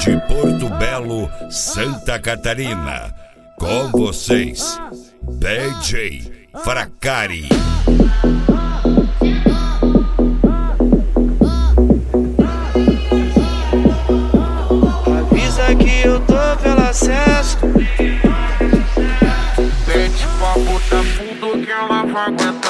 De Porto Belo, Santa Catarina, com vocês, DJ Fracari. Avisa que eu tô pelo acesso. Pede papo tá fundo que ela vai aguentar.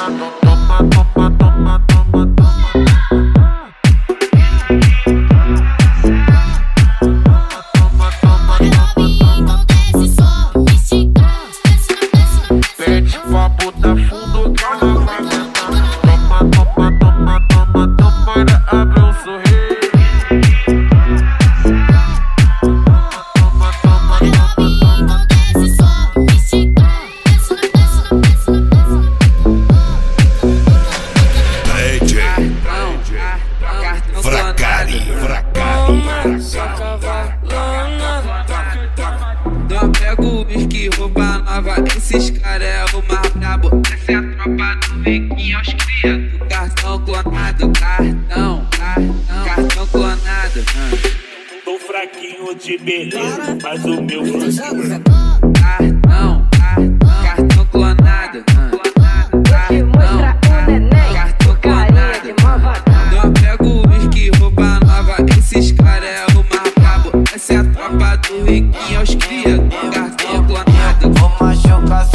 Pede papo tá é a tropa do Riquinho aos cria do cartão clonado. Cartão, cartão, cartão clonado. Tô fraquinho de beleza, mas o meu flanqueiro Cartão, cartão, cartão clonado. Cartão, cartão clonado. Não pega o whisky, rouba nova. Esses cara é o mais brabo. Essa é a tropa do Riquinho aos cria do cartão clonado. Vou machucar